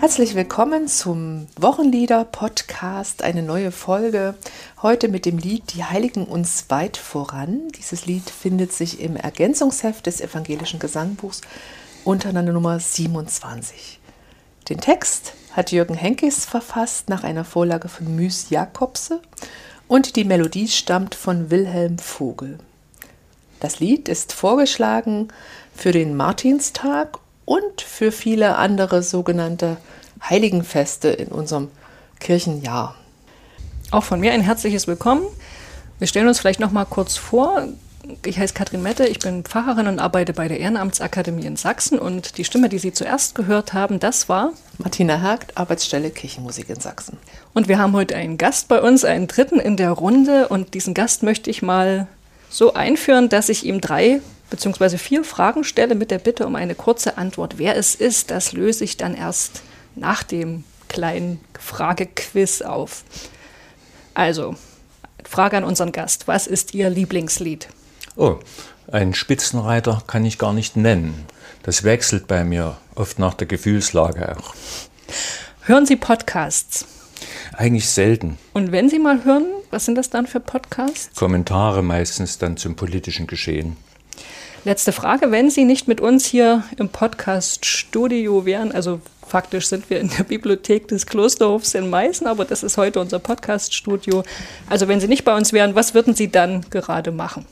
Herzlich willkommen zum Wochenlieder-Podcast, eine neue Folge. Heute mit dem Lied Die Heiligen uns weit voran. Dieses Lied findet sich im Ergänzungsheft des evangelischen Gesangbuchs unter der Nummer 27. Den Text hat Jürgen Henkes verfasst nach einer Vorlage von Müs Jakobse und die Melodie stammt von Wilhelm Vogel. Das Lied ist vorgeschlagen für den Martinstag und für viele andere sogenannte Heiligenfeste in unserem Kirchenjahr. Auch von mir ein herzliches Willkommen. Wir stellen uns vielleicht noch mal kurz vor. Ich heiße Katrin Mette, ich bin Pfarrerin und arbeite bei der Ehrenamtsakademie in Sachsen. Und die Stimme, die Sie zuerst gehört haben, das war Martina Hagt, Arbeitsstelle Kirchenmusik in Sachsen. Und wir haben heute einen Gast bei uns, einen dritten in der Runde. Und diesen Gast möchte ich mal so einführen, dass ich ihm drei beziehungsweise vier Fragen stelle mit der Bitte um eine kurze Antwort. Wer es ist, das löse ich dann erst nach dem kleinen Fragequiz auf. Also, Frage an unseren Gast. Was ist Ihr Lieblingslied? Oh, einen Spitzenreiter kann ich gar nicht nennen. Das wechselt bei mir oft nach der Gefühlslage auch. Hören Sie Podcasts? Eigentlich selten. Und wenn Sie mal hören, was sind das dann für Podcasts? Kommentare meistens dann zum politischen Geschehen. Letzte Frage, wenn Sie nicht mit uns hier im Podcast-Studio wären, also faktisch sind wir in der Bibliothek des Klosterhofs in Meißen, aber das ist heute unser Podcast-Studio. Also wenn Sie nicht bei uns wären, was würden Sie dann gerade machen?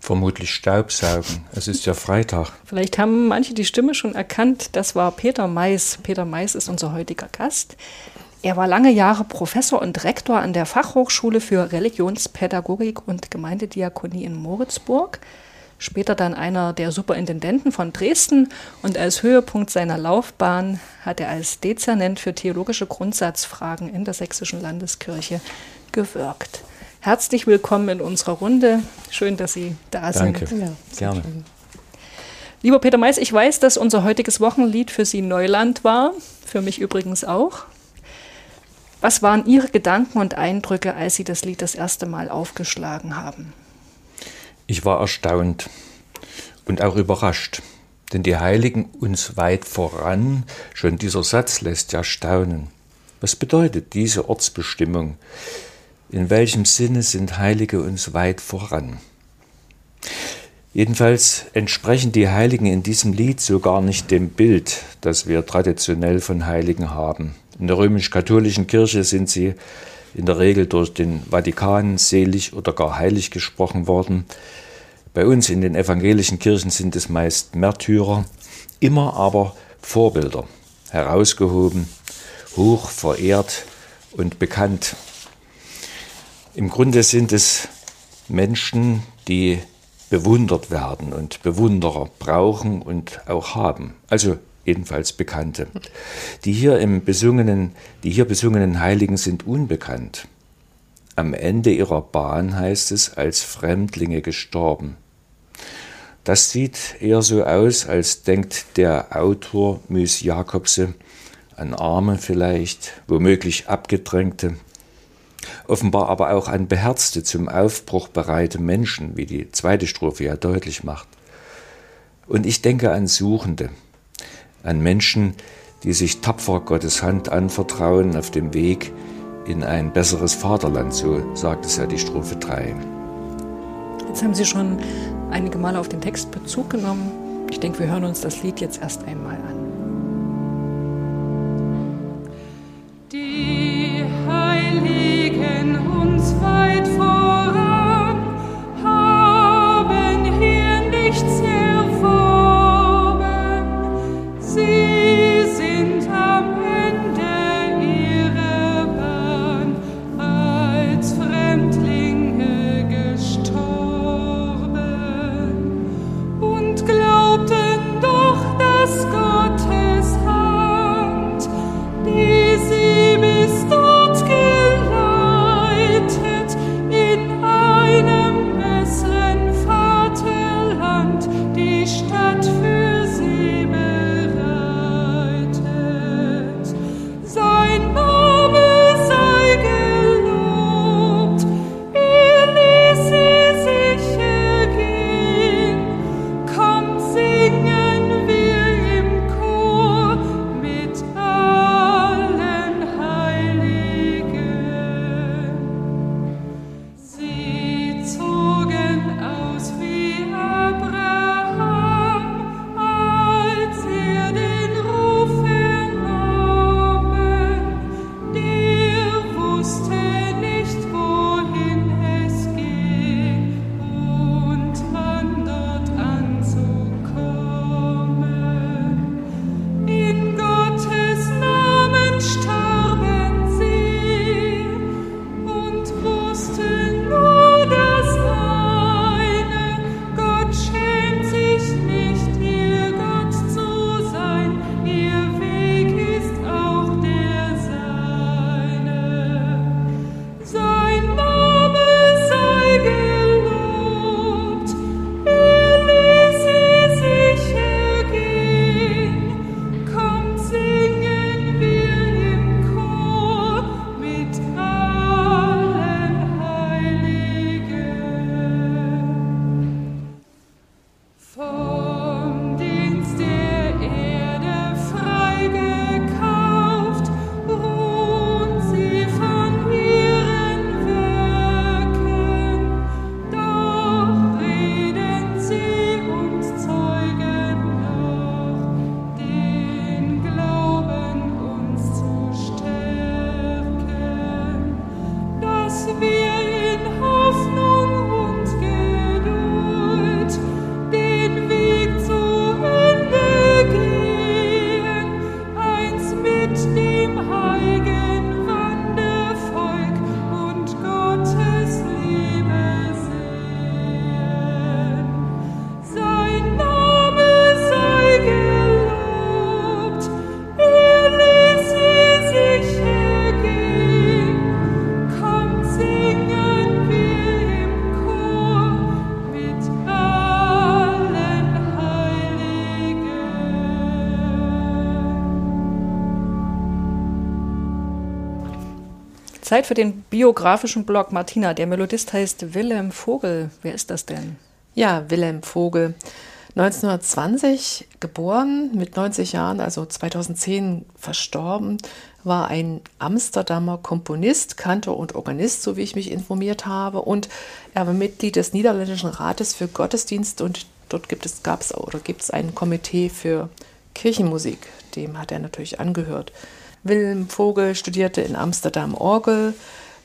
Vermutlich Staubsaugen. Es ist ja Freitag. Vielleicht haben manche die Stimme schon erkannt. Das war Peter Mais. Peter Mais ist unser heutiger Gast. Er war lange Jahre Professor und Rektor an der Fachhochschule für Religionspädagogik und Gemeindediakonie in Moritzburg später dann einer der Superintendenten von Dresden und als Höhepunkt seiner Laufbahn hat er als Dezernent für theologische Grundsatzfragen in der Sächsischen Landeskirche gewirkt. Herzlich willkommen in unserer Runde. Schön, dass Sie da Danke. sind. Ja, gerne. Lieber Peter Mais, ich weiß, dass unser heutiges Wochenlied für Sie Neuland war, für mich übrigens auch. Was waren Ihre Gedanken und Eindrücke, als Sie das Lied das erste Mal aufgeschlagen haben? Ich war erstaunt und auch überrascht, denn die Heiligen uns weit voran, schon dieser Satz lässt ja staunen. Was bedeutet diese Ortsbestimmung? In welchem Sinne sind Heilige uns weit voran? Jedenfalls entsprechen die Heiligen in diesem Lied so gar nicht dem Bild, das wir traditionell von Heiligen haben. In der römisch-katholischen Kirche sind sie in der Regel durch den Vatikan selig oder gar heilig gesprochen worden. Bei uns in den evangelischen Kirchen sind es meist Märtyrer, immer aber Vorbilder, herausgehoben, hoch verehrt und bekannt. Im Grunde sind es Menschen, die bewundert werden und Bewunderer brauchen und auch haben. Also jedenfalls Bekannte. Die hier, im besungenen, die hier besungenen Heiligen sind unbekannt. Am Ende ihrer Bahn heißt es, als Fremdlinge gestorben. Das sieht eher so aus, als denkt der Autor Müs Jakobse an Arme vielleicht, womöglich Abgedrängte, offenbar aber auch an beherzte, zum Aufbruch bereite Menschen, wie die zweite Strophe ja deutlich macht. Und ich denke an Suchende, an Menschen, die sich tapfer Gottes Hand anvertrauen auf dem Weg in ein besseres Vaterland, so sagt es ja die Strophe 3. Jetzt haben Sie schon einige Male auf den Text Bezug genommen. Ich denke, wir hören uns das Lied jetzt erst einmal an. Die Heiligen uns weit voran Zeit für den biografischen Blog. Martina, der Melodist heißt Wilhelm Vogel. Wer ist das denn? Ja, Wilhelm Vogel. 1920 geboren, mit 90 Jahren, also 2010 verstorben, war ein Amsterdamer Komponist, Kantor und Organist, so wie ich mich informiert habe. Und er war Mitglied des Niederländischen Rates für Gottesdienst und dort gibt es, gab es oder gibt es ein Komitee für Kirchenmusik. Dem hat er natürlich angehört. Wilhelm Vogel studierte in Amsterdam Orgel,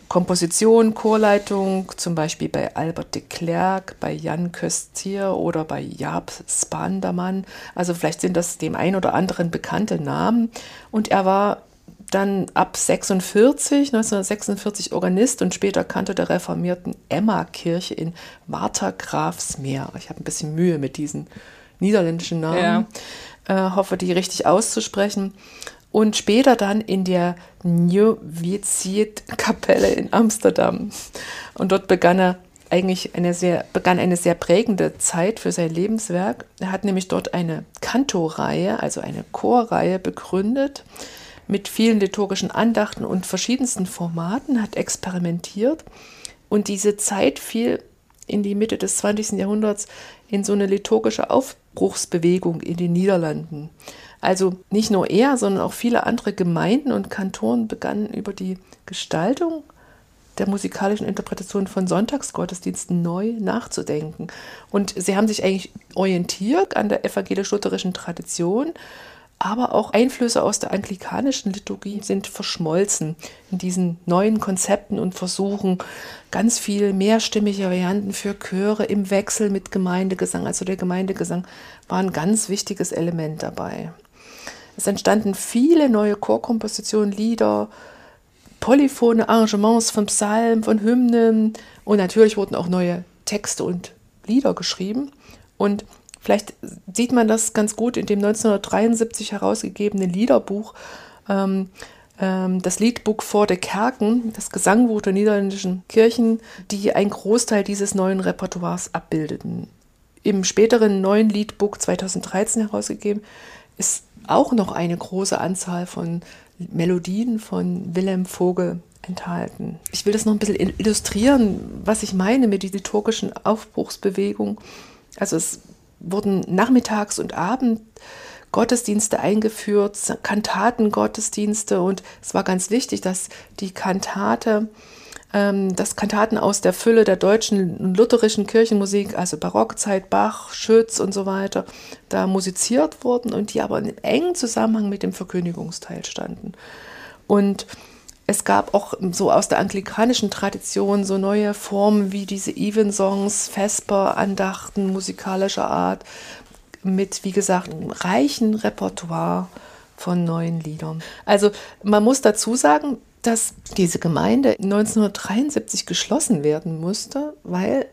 Komposition, Chorleitung, zum Beispiel bei Albert de Klerk, bei Jan Köstier oder bei Jaap Spandermann. Also vielleicht sind das dem einen oder anderen bekannte Namen. Und er war dann ab 46, 1946 Organist und später Kantor der reformierten Emma-Kirche in Watergraafsmeer. Ich habe ein bisschen Mühe mit diesen niederländischen Namen. Ja. Äh, hoffe, die richtig auszusprechen und später dann in der Nieuw-Wiziet-Kapelle in Amsterdam. Und dort begann er eigentlich eine sehr, begann eine sehr prägende Zeit für sein Lebenswerk. Er hat nämlich dort eine Kantoreihe, also eine Chorreihe begründet mit vielen liturgischen Andachten und verschiedensten Formaten, hat experimentiert. Und diese Zeit fiel in die Mitte des 20. Jahrhunderts in so eine liturgische Aufbruchsbewegung in den Niederlanden. Also nicht nur er, sondern auch viele andere Gemeinden und Kantoren begannen über die Gestaltung der musikalischen Interpretation von Sonntagsgottesdiensten neu nachzudenken. Und sie haben sich eigentlich orientiert an der evangelisch-lutherischen Tradition, aber auch Einflüsse aus der anglikanischen Liturgie sind verschmolzen in diesen neuen Konzepten und Versuchen, ganz viel mehrstimmige Varianten für Chöre im Wechsel mit Gemeindegesang. Also der Gemeindegesang war ein ganz wichtiges Element dabei. Es entstanden viele neue Chorkompositionen, Lieder, polyphone Arrangements von Psalmen, von Hymnen und natürlich wurden auch neue Texte und Lieder geschrieben. Und vielleicht sieht man das ganz gut in dem 1973 herausgegebenen Liederbuch, ähm, ähm, das Liedbuch vor der Kerken, das Gesangbuch der niederländischen Kirchen, die einen Großteil dieses neuen Repertoires abbildeten. Im späteren neuen Liedbuch 2013 herausgegeben ist auch noch eine große Anzahl von Melodien von Wilhelm Vogel enthalten. Ich will das noch ein bisschen illustrieren, was ich meine mit der liturgischen Aufbruchsbewegung. Also es wurden nachmittags und abend Gottesdienste eingeführt, Kantatengottesdienste und es war ganz wichtig, dass die Kantate dass Kantaten aus der Fülle der deutschen lutherischen Kirchenmusik, also Barockzeit, Bach, Schütz und so weiter, da musiziert wurden und die aber in engen Zusammenhang mit dem Verkündigungsteil standen. Und es gab auch so aus der anglikanischen Tradition so neue Formen wie diese Evensongs, Vesper, Andachten musikalischer Art mit, wie gesagt, einem reichen Repertoire von neuen Liedern. Also man muss dazu sagen, dass diese Gemeinde 1973 geschlossen werden musste, weil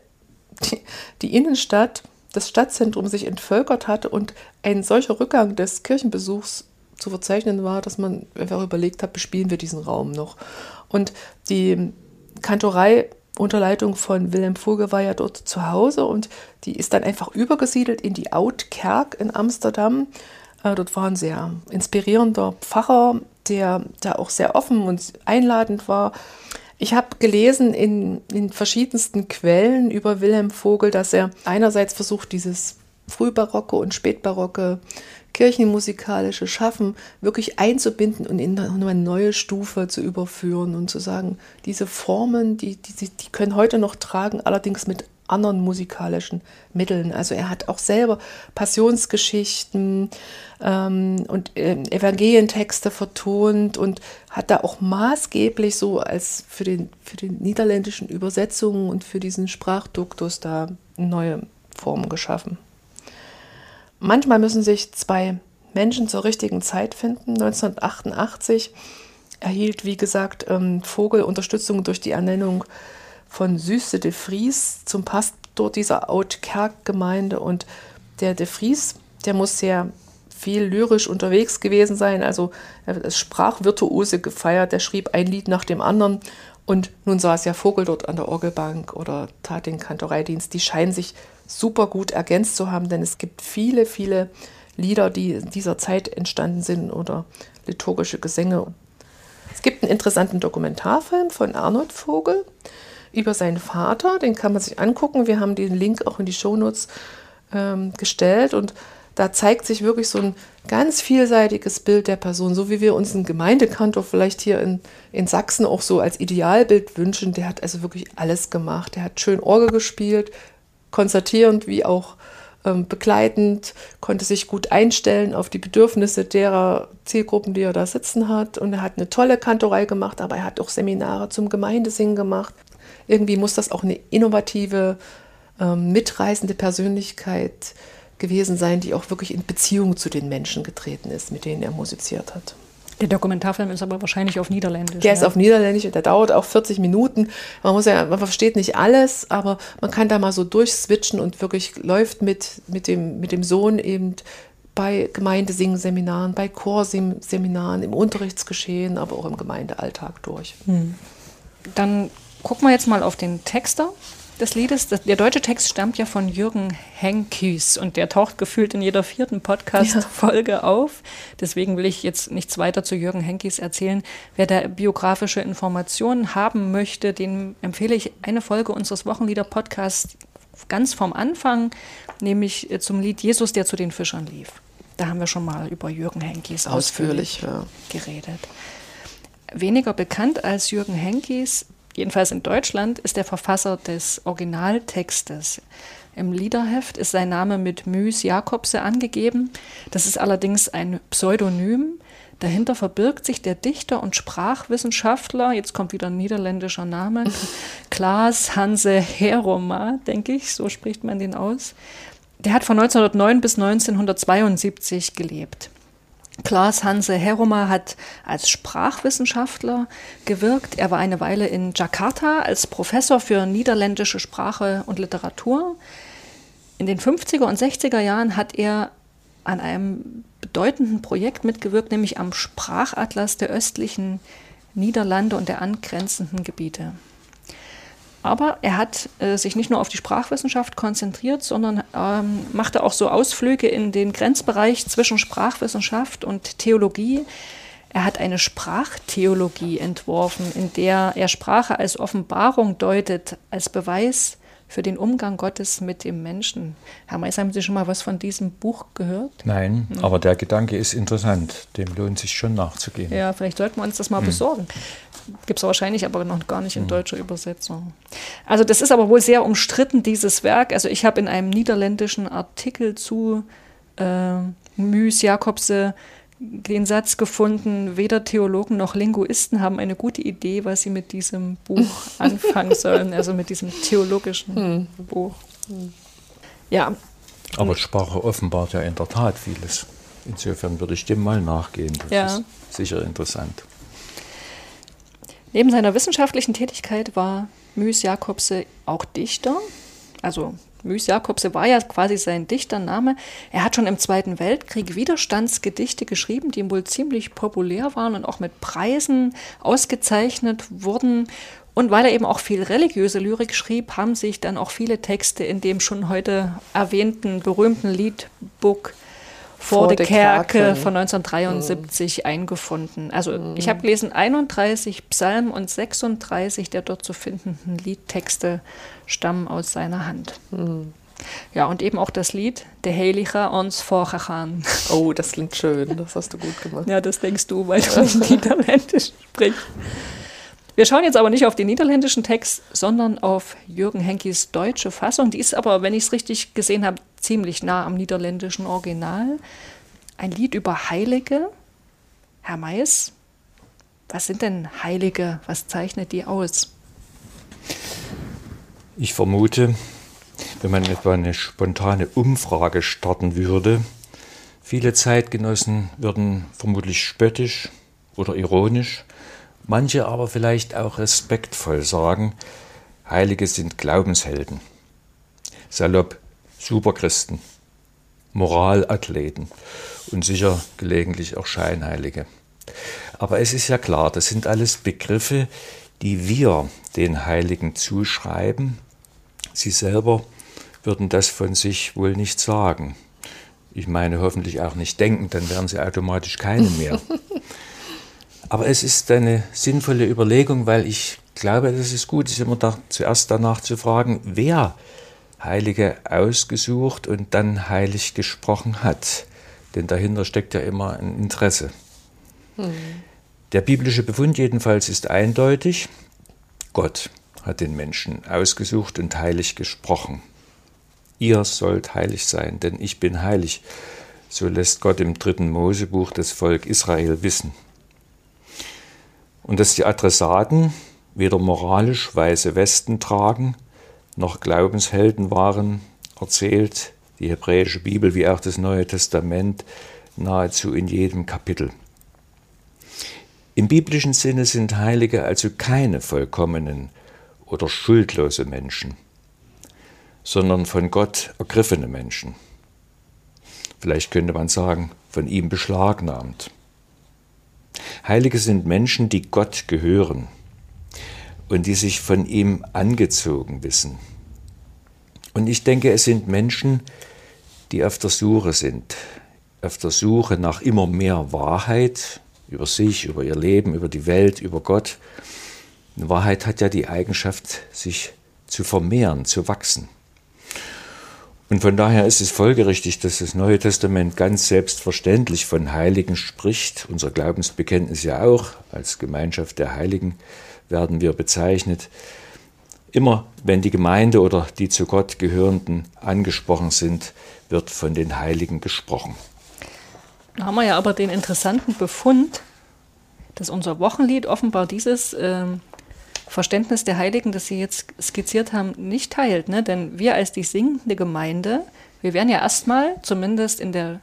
die, die Innenstadt, das Stadtzentrum sich entvölkert hatte und ein solcher Rückgang des Kirchenbesuchs zu verzeichnen war, dass man einfach überlegt hat, bespielen wir diesen Raum noch. Und die Kantorei unter Leitung von Wilhelm Vogel war ja dort zu Hause und die ist dann einfach übergesiedelt in die Oudkerk in Amsterdam. Äh, dort war ein sehr inspirierender Pfarrer, der da auch sehr offen und einladend war. Ich habe gelesen in, in verschiedensten Quellen über Wilhelm Vogel, dass er einerseits versucht, dieses frühbarocke und spätbarocke kirchenmusikalische Schaffen wirklich einzubinden und in eine neue Stufe zu überführen und zu sagen, diese Formen, die, die, die können heute noch tragen, allerdings mit anderen musikalischen Mitteln. Also er hat auch selber Passionsgeschichten ähm, und äh, Evangelientexte vertont und hat da auch maßgeblich so als für den, für den niederländischen Übersetzungen und für diesen Sprachduktus da neue Formen geschaffen. Manchmal müssen sich zwei Menschen zur richtigen Zeit finden. 1988 erhielt, wie gesagt, ähm, Vogel Unterstützung durch die Ernennung von Süße de Vries zum Pastor dieser Oud-Kerk-Gemeinde. Und der de Vries, der muss sehr viel lyrisch unterwegs gewesen sein. Also er ist Sprachvirtuose gefeiert. Der schrieb ein Lied nach dem anderen. Und nun saß ja Vogel dort an der Orgelbank oder tat den Kantoreidienst. Die scheinen sich super gut ergänzt zu haben, denn es gibt viele, viele Lieder, die in dieser Zeit entstanden sind oder liturgische Gesänge Gibt einen interessanten Dokumentarfilm von Arnold Vogel über seinen Vater, den kann man sich angucken. Wir haben den Link auch in die Shownotes ähm, gestellt und da zeigt sich wirklich so ein ganz vielseitiges Bild der Person, so wie wir uns einen Gemeindekantor vielleicht hier in, in Sachsen auch so als Idealbild wünschen. Der hat also wirklich alles gemacht. Der hat schön Orgel gespielt, konzertierend wie auch ähm, begleitend, konnte sich gut einstellen auf die Bedürfnisse derer Zielgruppen, die er da sitzen hat. Und er hat eine tolle Kantorei gemacht, aber er hat auch Seminare zum Gemeindesingen gemacht. Irgendwie muss das auch eine innovative, ähm, mitreißende Persönlichkeit gewesen sein, die auch wirklich in Beziehung zu den Menschen getreten ist, mit denen er musiziert hat. Der Dokumentarfilm ist aber wahrscheinlich auf Niederländisch. Der ist ja? auf Niederländisch und der dauert auch 40 Minuten. Man muss ja, man versteht nicht alles, aber man kann da mal so durchswitchen und wirklich läuft mit, mit, dem, mit dem Sohn eben bei Gemeindesingenseminaren, bei Chorseminaren, im Unterrichtsgeschehen, aber auch im Gemeindealltag durch. Dann gucken wir jetzt mal auf den Texter des Liedes. Der deutsche Text stammt ja von Jürgen Henkies und der taucht gefühlt in jeder vierten Podcast-Folge auf. Deswegen will ich jetzt nichts weiter zu Jürgen Henkies erzählen. Wer da biografische Informationen haben möchte, dem empfehle ich eine Folge unseres Wochenlieder-Podcasts ganz vom Anfang, nämlich äh, zum Lied Jesus, der zu den Fischern lief. Da haben wir schon mal über Jürgen Henkies Ausführlich, ja. geredet. Weniger bekannt als Jürgen Henkies, jedenfalls in Deutschland, ist der Verfasser des Originaltextes. Im Liederheft ist sein Name mit Müs Jakobse angegeben. Das ist allerdings ein Pseudonym. Dahinter verbirgt sich der Dichter und Sprachwissenschaftler, jetzt kommt wieder ein niederländischer Name, Klaas Hanse Heroma, denke ich, so spricht man den aus. Der hat von 1909 bis 1972 gelebt. Klaas Hanse Heroma hat als Sprachwissenschaftler gewirkt. Er war eine Weile in Jakarta als Professor für niederländische Sprache und Literatur. In den 50er und 60er Jahren hat er an einem bedeutenden Projekt mitgewirkt, nämlich am Sprachatlas der östlichen Niederlande und der angrenzenden Gebiete. Aber er hat äh, sich nicht nur auf die Sprachwissenschaft konzentriert, sondern ähm, machte auch so Ausflüge in den Grenzbereich zwischen Sprachwissenschaft und Theologie. Er hat eine Sprachtheologie entworfen, in der er Sprache als Offenbarung deutet, als Beweis für den Umgang Gottes mit dem Menschen. Herr Mais, haben Sie schon mal was von diesem Buch gehört? Nein, aber der Gedanke ist interessant. Dem lohnt sich schon nachzugehen. Ja, vielleicht sollten wir uns das mal besorgen. Gibt es wahrscheinlich aber noch gar nicht in deutscher Übersetzung. Also das ist aber wohl sehr umstritten, dieses Werk. Also ich habe in einem niederländischen Artikel zu äh, Müs Jakobse den Satz gefunden, weder Theologen noch Linguisten haben eine gute Idee, was sie mit diesem Buch anfangen sollen, also mit diesem theologischen Buch. Ja, Aber Sprache offenbart ja in der Tat vieles. Insofern würde ich dem mal nachgehen. Das Ja. ist sicher interessant. Neben seiner wissenschaftlichen Tätigkeit war Müs Jakobse auch Dichter. Also Müs Jakobse war ja quasi sein Dichtername. Er hat schon im Zweiten Weltkrieg Widerstandsgedichte geschrieben, die wohl ziemlich populär waren und auch mit Preisen ausgezeichnet wurden. Und weil er eben auch viel religiöse Lyrik schrieb, haben sich dann auch viele Texte in dem schon heute erwähnten berühmten Liedbook vor, der Kerke Kerke. von 1973 eingefunden. Also ich habe gelesen, 31 Psalmen und 36 der dort zu findenden Liedtexte stammen aus seiner Hand. Ja, und eben auch das Lied Der Heilige uns vorgegaan. Oh, das klingt schön. Das hast du gut gemacht. Ja, das denkst du, weil du nicht Niederländisch sprichst. Wir schauen jetzt aber nicht auf den niederländischen Text, sondern auf Jürgen Henkis deutsche Fassung. Die ist aber, wenn ich es richtig gesehen habe, ziemlich nah am niederländischen Original. Ein Lied über Heilige. Herr Mais, was sind denn Heilige? Was zeichnet die aus? Ich vermute, wenn man etwa eine spontane Umfrage starten würde, viele Zeitgenossen würden vermutlich spöttisch oder ironisch, manche aber vielleicht auch respektvoll sagen, Heilige sind Glaubenshelden, salopp Superchristen, Moralathleten und sicher gelegentlich auch Scheinheilige. Aber es ist ja klar, das sind alles Begriffe, die wir den Heiligen zuschreiben. Sie selber würden das von sich wohl nicht sagen. Ich meine hoffentlich auch nicht denken, dann wären sie automatisch keine mehr. Aber es ist eine sinnvolle Überlegung, weil ich glaube, dass es gut ist, immer da, zuerst danach zu fragen, wer Heilige ausgesucht und dann heilig gesprochen hat. Denn dahinter steckt ja immer ein Interesse. Hm. Der biblische Befund jedenfalls ist eindeutig. Gott hat den Menschen ausgesucht und heilig gesprochen. Ihr sollt heilig sein, denn ich bin heilig. So lässt Gott im dritten Mosebuch das Volk Israel wissen. Und dass die Adressaten weder moralisch weiße Westen tragen, noch Glaubenshelden waren, erzählt die hebräische Bibel wie auch das Neue Testament nahezu in jedem Kapitel. Im biblischen Sinne sind Heilige also keine vollkommenen oder schuldlose Menschen, sondern von Gott ergriffene Menschen. Vielleicht könnte man sagen, von ihm beschlagnahmt. Heilige sind Menschen, die Gott gehören und die sich von ihm angezogen wissen. Und ich denke, es sind Menschen, die auf der Suche sind, auf der Suche nach immer mehr Wahrheit über sich, über ihr Leben, über die Welt, über Gott. Wahrheit hat ja die Eigenschaft, sich zu vermehren, zu wachsen. Und von daher ist es folgerichtig, dass das Neue Testament ganz selbstverständlich von Heiligen spricht. Unser Glaubensbekenntnis ja auch. Als Gemeinschaft der Heiligen werden wir bezeichnet. Immer wenn die Gemeinde oder die zu Gott gehörenden angesprochen sind, wird von den Heiligen gesprochen. Da haben wir ja aber den interessanten Befund, dass unser Wochenlied offenbar dieses äh, Verständnis der Heiligen, das Sie jetzt skizziert haben, nicht teilt. Ne? Denn wir als die singende Gemeinde, wir werden ja erstmal, zumindest in der,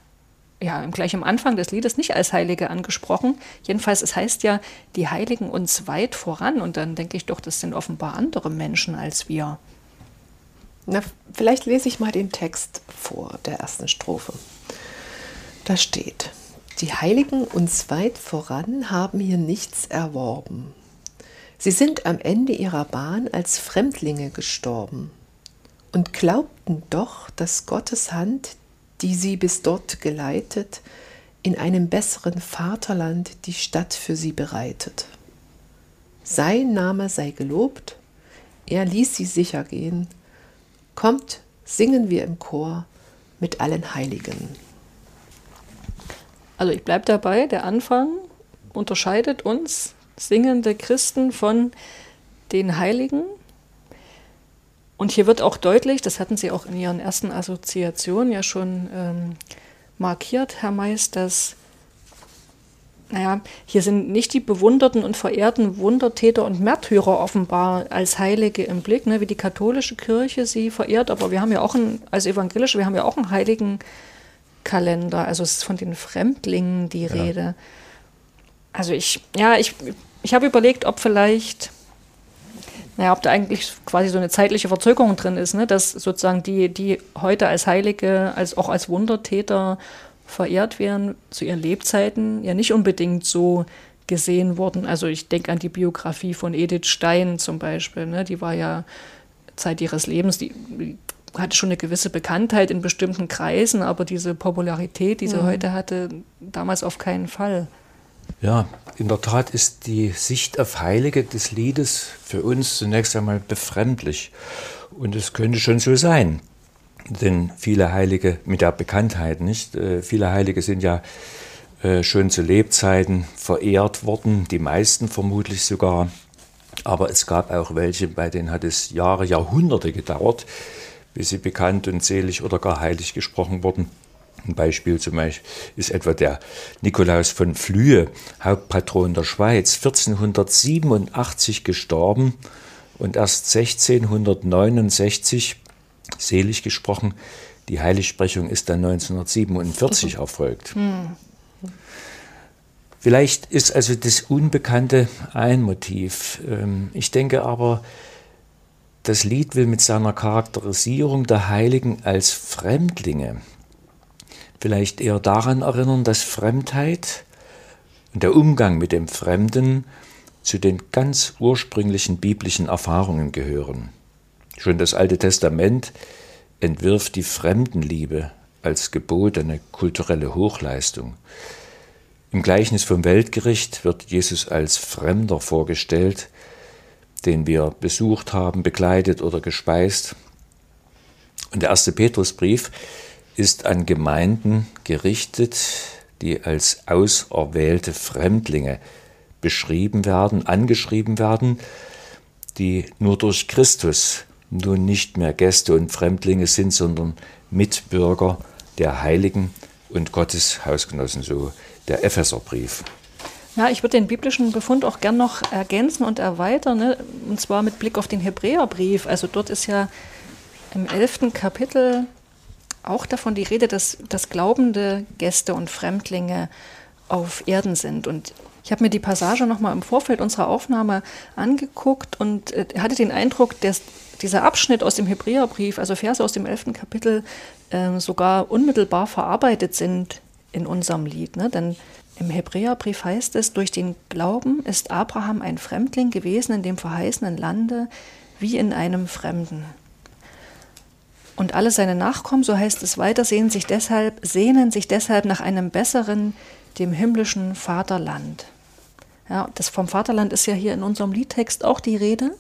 ja, gleich am Anfang des Liedes, nicht als Heilige angesprochen. Jedenfalls, es heißt ja, die Heiligen uns weit voran. Und dann denke ich doch, das sind offenbar andere Menschen als wir. Na, vielleicht lese ich mal den Text vor der ersten Strophe. Da steht, die Heiligen uns weit voran haben hier nichts erworben. Sie sind am Ende ihrer Bahn als Fremdlinge gestorben und glaubten doch, dass Gottes Hand, die sie bis dort geleitet, in einem besseren Vaterland die Stadt für sie bereitet. Sein Name sei gelobt, er ließ sie sicher gehen. Kommt, singen wir im Chor mit allen Heiligen. Also ich bleibe dabei, der Anfang unterscheidet uns singende Christen von den Heiligen. Und hier wird auch deutlich, das hatten Sie auch in Ihren ersten Assoziationen ja schon ähm, markiert, Herr Mais, dass, naja, hier sind nicht die bewunderten und verehrten Wundertäter und Märtyrer offenbar als Heilige im Blick, ne, wie die katholische Kirche sie verehrt, aber wir haben ja auch ein, als evangelische, wir haben ja auch einen Heiligenkalender, also es ist von den Fremdlingen die ja. Rede. Also ich, ja, ich, ich habe überlegt, ob vielleicht, naja, ob da eigentlich quasi so eine zeitliche Verzögerung drin ist, ne? dass sozusagen die, die heute als Heilige, als auch als Wundertäter verehrt werden, zu ihren Lebzeiten ja nicht unbedingt so gesehen wurden. Also ich denke an die Biografie von Edith Stein zum Beispiel, ne? die war ja Zeit ihres Lebens, die, hatte schon eine gewisse Bekanntheit in bestimmten Kreisen, aber diese Popularität, die sie mhm. heute hatte, damals auf keinen Fall. Ja, in der Tat ist die Sicht auf Heilige des Liedes für uns zunächst einmal befremdlich. Und es könnte schon so sein. Denn viele Heilige mit der Bekanntheit, nicht? Äh, viele Heilige sind ja äh, schon zu Lebzeiten verehrt worden, die meisten vermutlich sogar. Aber es gab auch welche, bei denen hat es Jahre, Jahrhunderte gedauert, bis sie bekannt und selig oder gar heilig gesprochen wurden. Ein Beispiel zum Beispiel ist etwa der Nikolaus von Flühe, Hauptpatron der Schweiz, 1487 gestorben und erst 1669 selig gesprochen. Die Heiligsprechung ist dann 1947 erfolgt. Hm. Vielleicht ist also das Unbekannte ein Motiv. Ähm, ich denke aber, das Lied will mit seiner Charakterisierung der Heiligen als Fremdlinge vielleicht eher daran erinnern, dass Fremdheit und der Umgang mit dem Fremden zu den ganz ursprünglichen biblischen Erfahrungen gehören. Schon das Alte Testament entwirft die Fremdenliebe als gebotene kulturelle Hochleistung. Im Gleichnis vom Weltgericht wird Jesus als Fremder vorgestellt, den wir besucht haben, begleitet oder gespeist. Und der erste Petrusbrief ist an Gemeinden gerichtet, die als auserwählte Fremdlinge beschrieben werden, angeschrieben werden, die nur durch Christus nun nicht mehr Gäste und Fremdlinge sind, sondern Mitbürger der Heiligen und Gottes Hausgenossen, so der Epheserbrief. Ja, ich würde den biblischen Befund auch gern noch ergänzen und erweitern, ne? und zwar mit Blick auf den Hebräerbrief. Also dort ist ja im elften Kapitel auch davon die Rede, dass, dass glaubende Gäste und Fremdlinge auf Erden sind. Und ich habe mir die Passage nochmal im Vorfeld unserer Aufnahme angeguckt und äh, hatte den Eindruck, dass dieser Abschnitt aus dem Hebräerbrief, also Verse aus dem elften Kapitel, äh, sogar unmittelbar verarbeitet sind in unserem Lied. Ne? Denn im Hebräerbrief heißt es, durch den Glauben ist Abraham ein Fremdling gewesen in dem verheißenen Lande wie in einem Fremden. Und alle seine Nachkommen, so heißt es weiter, sehnen sich deshalb, sehnen sich deshalb nach einem besseren, dem himmlischen Vaterland. Ja, das vom Vaterland ist ja hier in unserem Liedtext auch die Rede.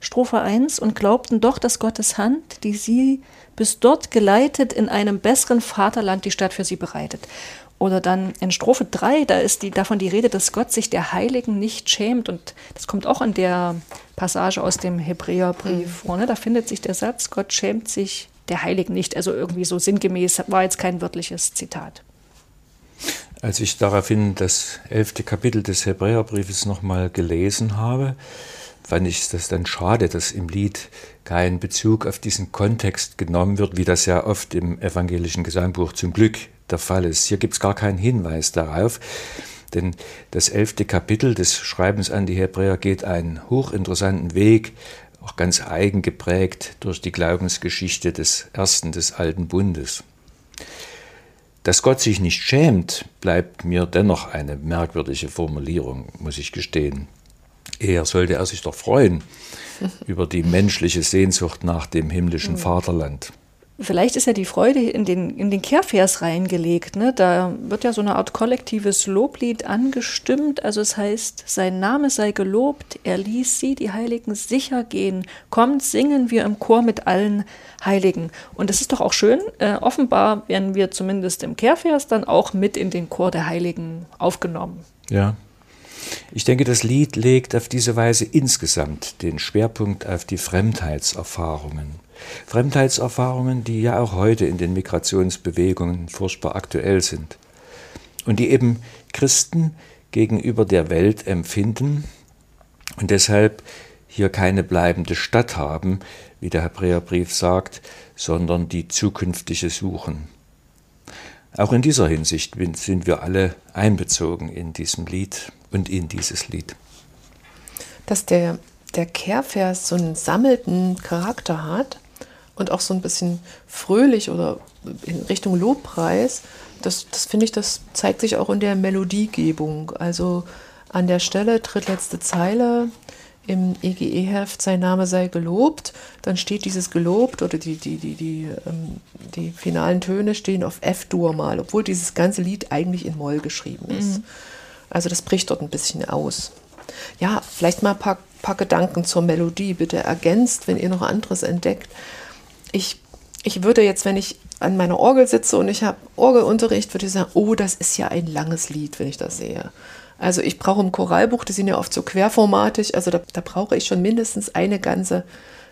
Strophe 1 und glaubten doch, dass Gottes Hand, die sie bis dort geleitet, in einem besseren Vaterland die Stadt für sie bereitet. Oder dann in Strophe 3, da ist die, davon die Rede, dass Gott sich der Heiligen nicht schämt. Und das kommt auch in der Passage aus dem Hebräerbrief mhm. vor. Ne? Da findet sich der Satz, Gott schämt sich der Heiligen nicht. Also irgendwie so sinngemäß, war jetzt kein wörtliches Zitat. Als ich daraufhin das elfte Kapitel des Hebräerbriefes nochmal gelesen habe, fand ich das dann schade, dass im Lied kein Bezug auf diesen Kontext genommen wird, wie das ja oft im evangelischen Gesangbuch zum Glück der Fall ist. Hier gibt es gar keinen Hinweis darauf, denn das elfte Kapitel des Schreibens an die Hebräer geht einen hochinteressanten Weg, auch ganz eigen geprägt durch die Glaubensgeschichte des ersten des alten Bundes. Dass Gott sich nicht schämt, bleibt mir dennoch eine merkwürdige Formulierung, muss ich gestehen. Eher sollte er sich doch freuen über die menschliche Sehnsucht nach dem himmlischen hm. Vaterland. Vielleicht ist ja die Freude in den, in den Kehrvers reingelegt. Ne? Da wird ja so eine Art kollektives Loblied angestimmt. Also es heißt, sein Name sei gelobt, er ließ sie, die Heiligen, sicher gehen. Kommt, singen wir im Chor mit allen Heiligen. Und es ist doch auch schön, äh, offenbar werden wir zumindest im Kehrvers dann auch mit in den Chor der Heiligen aufgenommen. Ja, ich denke, das Lied legt auf diese Weise insgesamt den Schwerpunkt auf die Fremdheitserfahrungen. Fremdheitserfahrungen, die ja auch heute in den Migrationsbewegungen furchtbar aktuell sind und die eben Christen gegenüber der Welt empfinden und deshalb hier keine bleibende Stadt haben, wie der Hebräerbrief sagt, sondern die zukünftige suchen. Auch in dieser Hinsicht sind wir alle einbezogen in diesem Lied und in dieses Lied. Dass der, der Kehrvers so einen sammelten Charakter hat und auch so ein bisschen fröhlich oder in Richtung Lobpreis, das, das finde ich, das zeigt sich auch in der Melodiegebung. Also an der Stelle, drittletzte Zeile im EGE-Heft, sein Name sei gelobt, dann steht dieses gelobt oder die, die, die, die, ähm, die finalen Töne stehen auf F-Dur mal, obwohl dieses ganze Lied eigentlich in Moll geschrieben ist. Mhm. Also das bricht dort ein bisschen aus. Ja, vielleicht mal ein paar, paar Gedanken zur Melodie. Bitte ergänzt, wenn ihr noch anderes entdeckt. Ich, ich würde jetzt, wenn ich an meiner Orgel sitze und ich habe Orgelunterricht, würde ich sagen, oh, das ist ja ein langes Lied, wenn ich das sehe. Also ich brauche im Choralbuch, die sind ja oft so querformatig, also da, da brauche ich schon mindestens eine ganze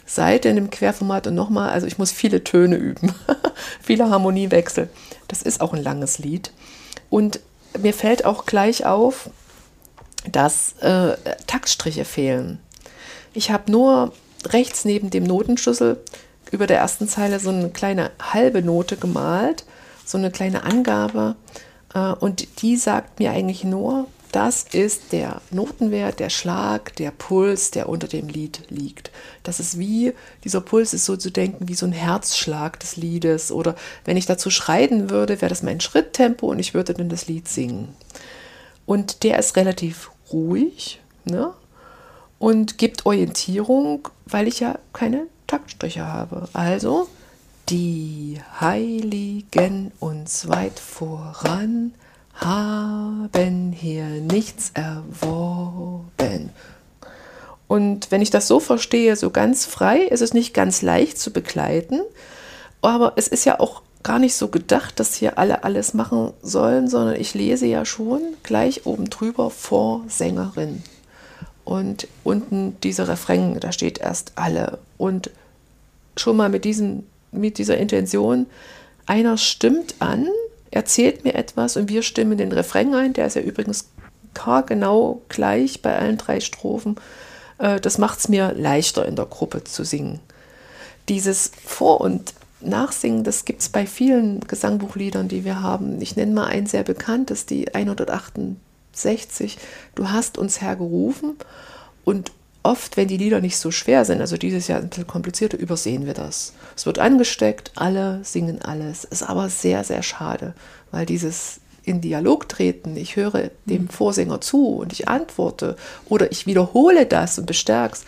Seite in dem Querformat und nochmal, also ich muss viele Töne üben, viele Harmoniewechsel. Das ist auch ein langes Lied. Und mir fällt auch gleich auf, dass äh, Taktstriche fehlen. Ich habe nur rechts neben dem Notenschlüssel über der ersten Zeile so eine kleine halbe Note gemalt, so eine kleine Angabe. Äh, und die sagt mir eigentlich nur, das ist der Notenwert, der Schlag, der Puls, der unter dem Lied liegt. Das ist wie, dieser Puls ist so zu denken wie so ein Herzschlag des Liedes. Oder wenn ich dazu schreiten würde, wäre das mein Schritttempo und ich würde dann das Lied singen. Und der ist relativ ruhig ne? und gibt Orientierung, weil ich ja keine Taktstriche habe. Also die Heiligen uns weit voran haben hier nichts erworben. Und wenn ich das so verstehe, so ganz frei, ist es nicht ganz leicht zu begleiten. Aber es ist ja auch gar nicht so gedacht, dass hier alle alles machen sollen, sondern ich lese ja schon gleich oben drüber vor Sängerin. Und unten diese Refrain, da steht erst alle. Und schon mal mit, diesem, mit dieser Intention, einer stimmt an, erzählt mir etwas und wir stimmen den Refrain ein, der ist ja übrigens genau gleich bei allen drei Strophen. Äh, das macht es mir leichter in der Gruppe zu singen. Dieses Vor- und Nachsingen, das gibt es bei vielen Gesangbuchliedern, die wir haben. Ich nenne mal ein sehr bekanntes, die 168. Du hast uns hergerufen und oft, wenn die Lieder nicht so schwer sind, also dieses Jahr ein bisschen komplizierter, übersehen wir das. Es wird angesteckt, alle singen alles. Ist aber sehr, sehr schade, weil dieses in Dialog treten, ich höre dem Vorsänger zu und ich antworte oder ich wiederhole das und bestärke es,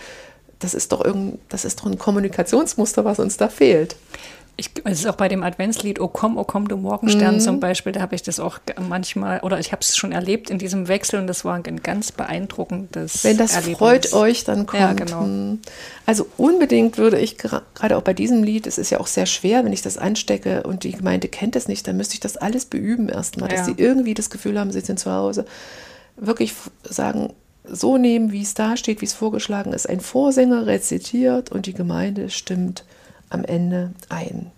das ist doch irgend, das ist doch ein Kommunikationsmuster, was uns da fehlt. Ich, es ist auch bei dem Adventslied O komm, O komm, du Morgenstern mhm. zum Beispiel, da habe ich das auch manchmal, oder ich habe es schon erlebt in diesem Wechsel und das war ein ganz beeindruckendes Wenn das Erlebnis. freut euch, dann kommt. Ja, genau. Hm. Also unbedingt würde ich gerade auch bei diesem Lied, es ist ja auch sehr schwer, wenn ich das anstecke und die Gemeinde kennt es nicht, dann müsste ich das alles beüben erstmal, dass Ja. sie irgendwie das Gefühl haben, sie sind zu Hause. Wirklich sagen, so nehmen, wie es da steht, wie es vorgeschlagen ist. Ein Vorsänger rezitiert und die Gemeinde stimmt am Ende ein.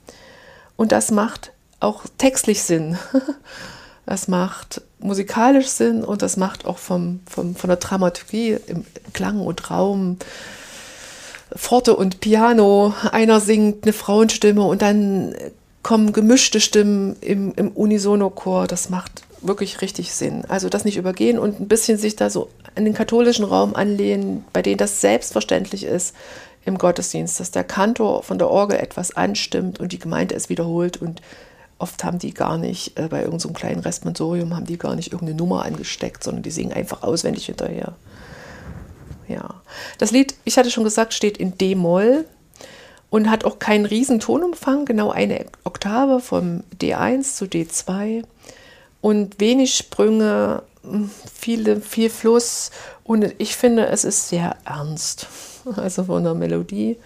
Und das macht auch textlich Sinn. Das macht musikalisch Sinn und das macht auch vom, vom, von der Dramaturgie im Klang und Raum, Forte und Piano. Einer singt eine Frauenstimme und dann kommen gemischte Stimmen im, im Unisono-Chor. Das macht wirklich richtig Sinn. Also das nicht übergehen und ein bisschen sich da so an den katholischen Raum anlehnen, bei denen das selbstverständlich ist im Gottesdienst, dass der Kantor von der Orgel etwas anstimmt und die Gemeinde es wiederholt. Und oft haben die gar nicht, äh, bei irgendeinem so kleinen Responsorium haben die gar nicht irgendeine Nummer angesteckt, sondern die singen einfach auswendig hinterher. Ja, das Lied, ich hatte schon gesagt, steht in D-Moll und hat auch keinen riesen Tonumfang, genau eine Oktave vom D1 zu D2 und wenig Sprünge, mh, viele, viel Fluss. Und ich finde, es ist sehr ernst, also von der Melodie.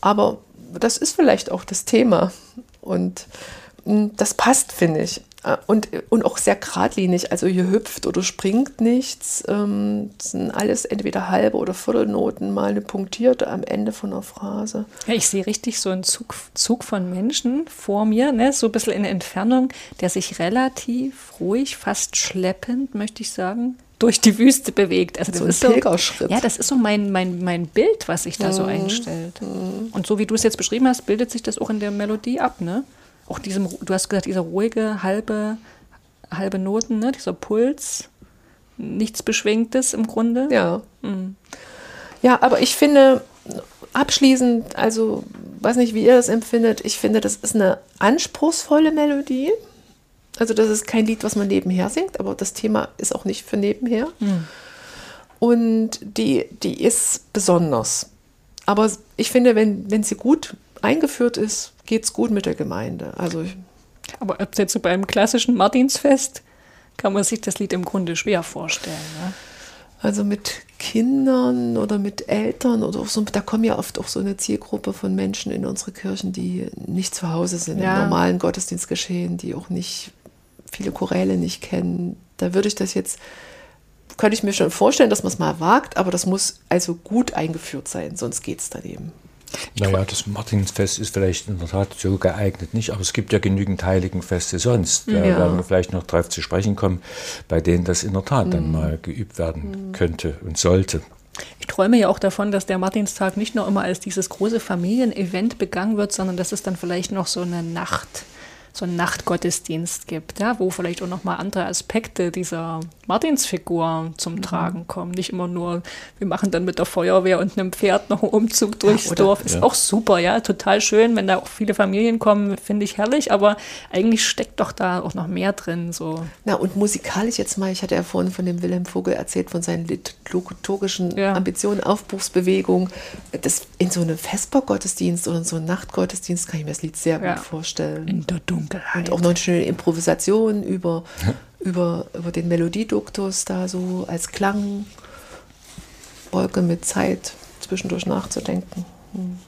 Aber das ist vielleicht auch das Thema und mh, das passt, finde ich. Äh, Und, und auch sehr geradlinig, also hier hüpft oder springt nichts. Ähm, das sind alles entweder halbe oder Viertelnoten, mal eine punktierte am Ende von einer Phrase. Ja, ich sehe richtig so einen Zug, Zug von Menschen vor mir, ne, so ein bisschen in Entfernung, der sich relativ ruhig, fast schleppend, möchte ich sagen, durch die Wüste bewegt. Also das So ein ist so, Pilgerschritt. Ja, das ist so mein, mein, mein Bild, was sich da so einstellt. Und so wie du es jetzt beschrieben hast, bildet sich das auch in der Melodie ab, ne? Auch diesem, du hast gesagt, dieser ruhige, halbe, halbe Noten, ne? dieser Puls, nichts Beschwingtes im Grunde. Ja. Ja, aber ich finde, abschließend, also weiß nicht, wie ihr das empfindet, ich finde, das ist eine anspruchsvolle Melodie. Also das ist kein Lied, was man nebenher singt, aber das Thema ist auch nicht für nebenher. Und die, die ist besonders. Aber ich finde, wenn, wenn sie gut eingeführt ist, geht es gut mit der Gemeinde. Also ich, Aber jetzt so beim klassischen Martinsfest kann man sich das Lied im Grunde schwer vorstellen. Ne? Also mit Kindern oder mit Eltern oder auch so, da kommen ja oft auch so eine Zielgruppe von Menschen in unsere Kirchen, die nicht zu Hause sind Ja. im normalen Gottesdienstgeschehen, die auch nicht viele Choräle nicht kennen. Da würde ich das jetzt, könnte ich mir schon vorstellen, dass man es mal wagt, aber das muss also gut eingeführt sein, sonst geht es daneben. Naja, das Martinsfest ist vielleicht in der Tat so geeignet nicht, aber es gibt ja genügend Heiligenfeste sonst. Da Ja. werden wir vielleicht noch drauf zu sprechen kommen, bei denen das in der Tat dann mal geübt werden könnte und sollte. Ich träume ja auch davon, dass der Martinstag nicht nur immer als dieses große Familienevent begangen wird, sondern dass es dann vielleicht noch so eine Nacht, so einen Nachtgottesdienst gibt, ja, wo vielleicht auch noch mal andere Aspekte dieser Martinsfigur zum Tragen kommen. Nicht immer nur, wir machen dann mit der Feuerwehr und einem Pferd noch einen Umzug durchs oder- Dorf. Ist Ja. auch super, ja, total schön, wenn da auch viele Familien kommen, finde ich herrlich, aber eigentlich steckt doch da auch noch mehr drin, so. Na, und musikalisch jetzt mal, ich hatte ja vorhin von dem Wilhelm Vogel erzählt, von seinen liturgischen Ja. Ambitionen, Aufbruchsbewegung. Das in so einem Vespergottesdienst oder in so einem Nachtgottesdienst kann ich mir das Lied sehr Ja. gut vorstellen. In der Dunkelheit. Und auch noch eine schöne Improvisation über über, über den Melodieduktus da so als Klangwolke mit Zeit zwischendurch nachzudenken. Hm.